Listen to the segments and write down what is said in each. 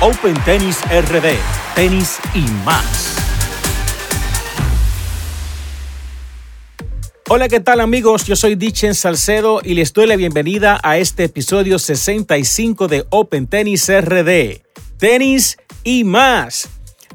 Open Tennis RD, tenis y más. Hola, ¿qué tal amigos? Yo soy Dichen Salcedo y les doy la bienvenida a este episodio 65 de Open Tennis RD, tenis y más.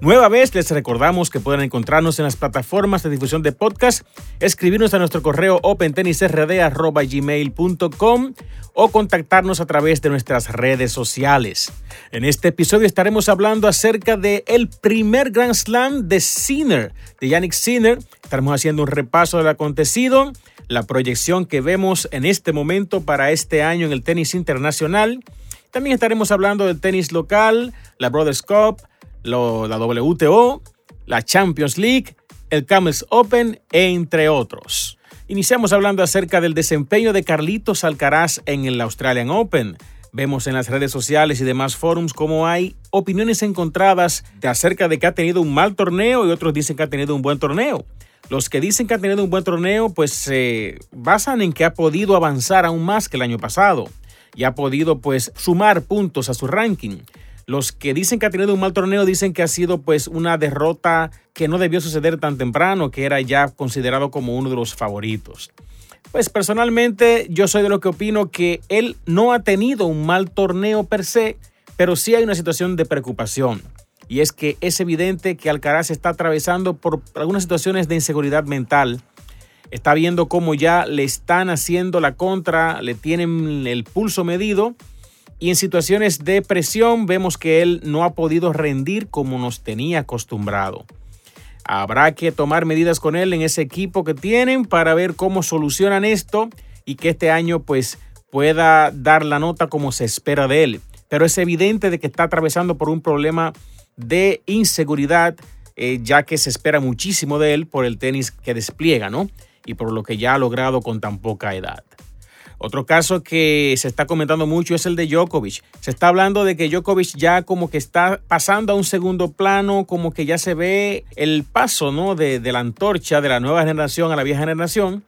Nueva vez les recordamos que pueden encontrarnos en las plataformas de difusión de podcast, escribirnos a nuestro correo opentennisrd.gmail.com o contactarnos a través de nuestras redes sociales. En este episodio estaremos hablando acerca del el primer Grand Slam de Sinner, de Yannick Sinner. Estaremos haciendo un repaso del acontecido, la proyección que vemos en este momento para este año en el tenis internacional. También estaremos hablando del tenis local, la Brothers Cup, la WTO, la Champions League, el Camels Open, entre otros. Iniciamos hablando acerca del desempeño de Carlitos Alcaraz en el Australian Open. Vemos en las redes sociales y demás forums cómo hay opiniones encontradas de acerca de que ha tenido un mal torneo y otros dicen que ha tenido un buen torneo. Los que dicen que ha tenido un buen torneo pues se basan en que ha podido avanzar aún más que el año pasado y ha podido pues sumar puntos a su ranking. Los que dicen que ha tenido un mal torneo dicen que ha sido pues una derrota que no debió suceder tan temprano, que era ya considerado como uno de los favoritos. Pues personalmente yo soy de lo que opino que él no ha tenido un mal torneo per se, pero sí hay una situación de preocupación. Y es que es evidente que Alcaraz está atravesando por algunas situaciones de inseguridad mental. Está viendo cómo ya le están haciendo la contra, le tienen el pulso medido y en situaciones de presión vemos que él no ha podido rendir como nos tenía acostumbrado. Habrá que tomar medidas con él en ese equipo que tienen para ver cómo solucionan esto y que este año pues pueda dar la nota como se espera de él. Pero es evidente de que está atravesando por un problema de inseguridad, eh, ya que se espera muchísimo de él por el tenis que despliega, ¿no? Y por lo que ya ha logrado con tan poca edad. Otro caso que se está comentando mucho es el de Djokovic. Se está hablando de que Djokovic ya como que está pasando a un segundo plano, como que ya se ve el paso ¿no? de, la antorcha de la nueva generación a la vieja generación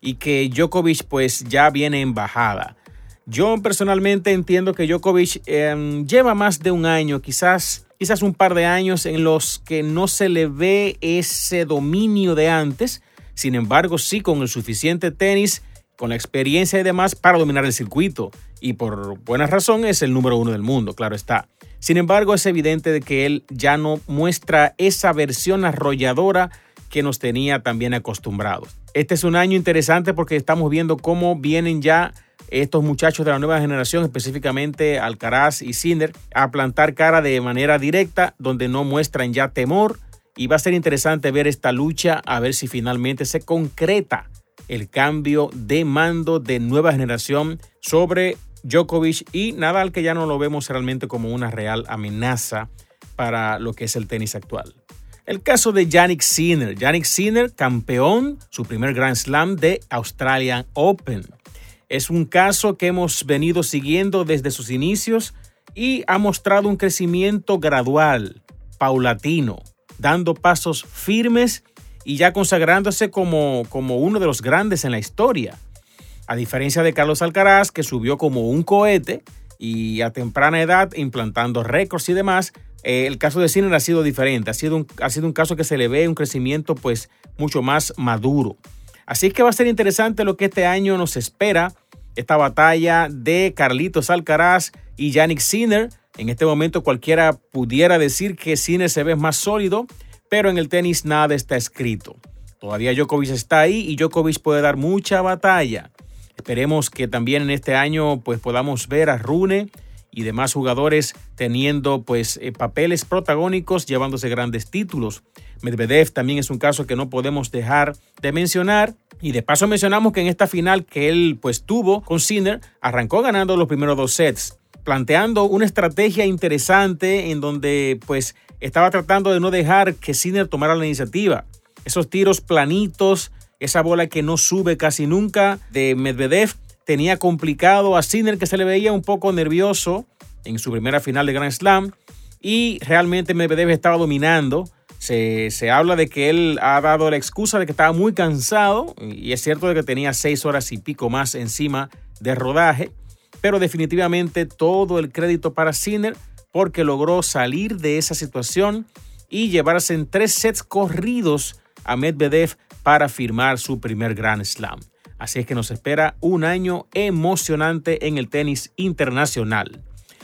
y que Djokovic pues ya viene en bajada. Yo personalmente entiendo que Djokovic em, lleva más de un año, quizás, quizás un par de años en los que no se le ve ese dominio de antes. Sin embargo, sí con el suficiente tenis con la experiencia y demás para dominar el circuito. Y por buena razón es el número uno del mundo, claro está. Sin embargo, es evidente de que él ya no muestra esa versión arrolladora que nos tenía también acostumbrados. Este es un año interesante porque estamos viendo cómo vienen ya estos muchachos de la nueva generación, específicamente Alcaraz y Sinner, a plantar cara de manera directa, donde no muestran ya temor. Y va a ser interesante ver esta lucha, a ver si finalmente se concreta el cambio de mando de nueva generación sobre Djokovic y Nadal, que ya no lo vemos realmente como una real amenaza para lo que es el tenis actual. El caso de Yannick Sinner. Yannick Sinner, campeón, su primer Grand Slam de Australian Open. Es un caso que hemos venido siguiendo desde sus inicios y ha mostrado un crecimiento gradual, paulatino, dando pasos firmes y ya consagrándose como, como uno de los grandes en la historia. A diferencia de Carlos Alcaraz, que subió como un cohete y a temprana edad implantando récords y demás, eh, el caso de Sinner ha sido diferente. Ha sido, un, ha sido un caso que se le ve un crecimiento pues mucho más maduro. Así que va a ser interesante lo que este año nos espera. Esta batalla de Carlitos Alcaraz y Yannick Sinner. En este momento cualquiera pudiera decir que Sinner se ve más sólido pero en el tenis nada está escrito. Todavía Djokovic está ahí y Djokovic puede dar mucha batalla. Esperemos que también en este año pues podamos ver a Rune y demás jugadores teniendo pues eh, papeles protagónicos llevándose grandes títulos. Medvedev también es un caso que no podemos dejar de mencionar y de paso mencionamos que en esta final que él pues tuvo con Sinner arrancó ganando los primeros dos sets planteando una estrategia interesante en donde pues estaba tratando de no dejar que Sinner tomara la iniciativa. Esos tiros planitos, esa bola que no sube casi nunca de Medvedev, tenía complicado a Sinner que se le veía un poco nervioso en su primera final de Grand Slam y realmente Medvedev estaba dominando. Se, se, habla de que él ha dado la excusa de que estaba muy cansado y es cierto de que tenía seis horas y pico más encima de rodaje, pero definitivamente todo el crédito para Sinner porque logró salir de esa situación y llevarse en tres sets corridos a Medvedev para firmar su primer Grand Slam. Así es que nos espera un año emocionante en el tenis internacional.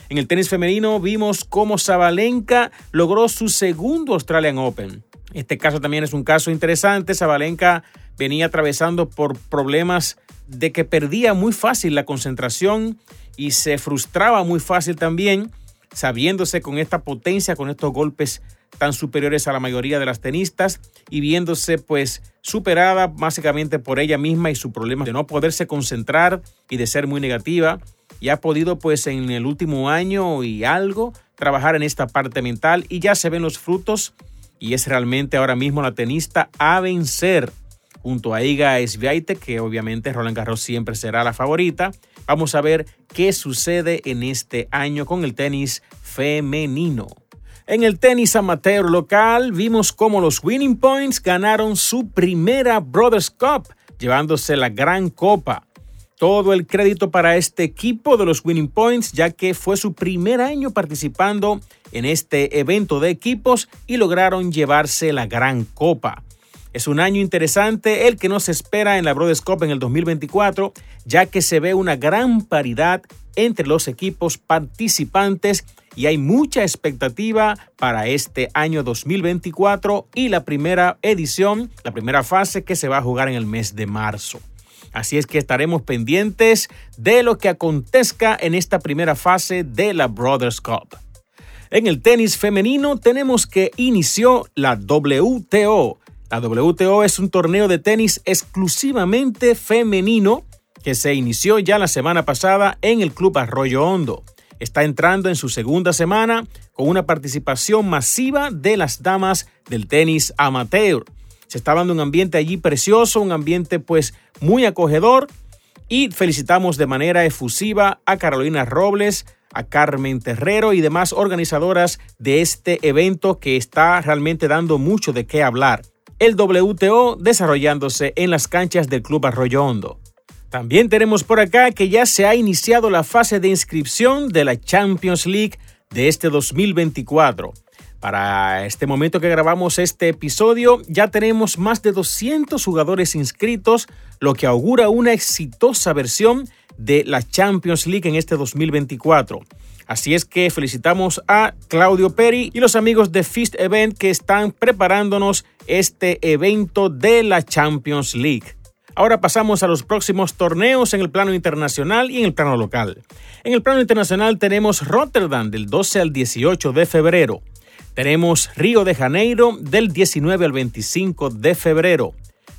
En el tenis femenino vimos cómo Zabalenka logró su segundo Australian Open. Este caso también es un caso interesante. Zabalenka venía atravesando por problemas de que perdía muy fácil la concentración y se frustraba muy fácil también, sabiéndose con esta potencia, con estos golpes tan superiores a la mayoría de las tenistas y viéndose pues superada básicamente por ella misma y su problema de no poderse concentrar y de ser muy negativa. Y ha podido pues en el último año y algo trabajar en esta parte mental y ya se ven los frutos y es realmente ahora mismo la tenista a vencer junto a Iga Swiatek, que obviamente Roland Garros siempre será la favorita. Vamos a ver qué sucede en este año con el tenis femenino. En el tenis amateur local vimos cómo los Winning Points ganaron su primera Brothers Cup, llevándose la gran copa. Todo el crédito para este equipo de los Winning Points, ya que fue su primer año participando en este evento de equipos y lograron llevarse la gran copa. Es un año interesante el que nos espera en la Brothers Cup en el 2024, ya que se ve una gran paridad entre los equipos participantes y hay mucha expectativa para este año 2024 y la primera edición, la primera fase que se va a jugar en el mes de marzo. Así es que estaremos pendientes de lo que acontezca en esta primera fase de la Brothers Cup. En el tenis femenino tenemos que inició la WTO, la WTO es un torneo de tenis exclusivamente femenino que se inició ya la semana pasada en el Club Arroyo Hondo. Está entrando en su segunda semana con una participación masiva de las damas del tenis amateur. Se está dando un ambiente allí precioso, un ambiente pues muy acogedor y felicitamos de manera efusiva a Carolina Robles, a Carmen Terrero y demás organizadoras de este evento que está realmente dando mucho de qué hablar el WTO desarrollándose en las canchas del Club Arroyo Hondo. También tenemos por acá que ya se ha iniciado la fase de inscripción de la Champions League de este 2024. Para este momento que grabamos este episodio, ya tenemos más de 200 jugadores inscritos, lo que augura una exitosa versión de la Champions League en este 2024. Así es que felicitamos a Claudio Peri y los amigos de Fist Event que están preparándonos este evento de la Champions League. Ahora pasamos a los próximos torneos en el plano internacional y en el plano local. En el plano internacional tenemos Rotterdam del 12 al 18 de febrero. Tenemos Río de Janeiro del 19 al 25 de febrero.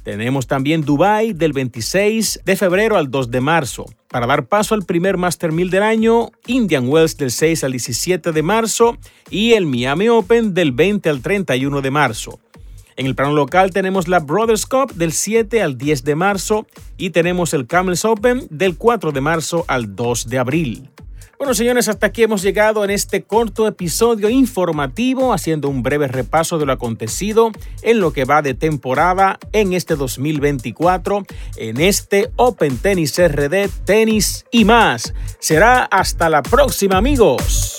Tenemos también Dubai del 26 de febrero al 2 de marzo. Para dar paso al primer Master 1000 del año, Indian Wells del 6 al 17 de marzo y el Miami Open del 20 al 31 de marzo. En el plano local tenemos la Brothers Cup del 7 al 10 de marzo y tenemos el Camels Open del 4 de marzo al 2 de abril. Bueno, señores, hasta aquí hemos llegado en este corto episodio informativo, haciendo un breve repaso de lo acontecido en lo que va de temporada en este 2024, en este Open Tennis RD, tenis y más. Será hasta la próxima, amigos.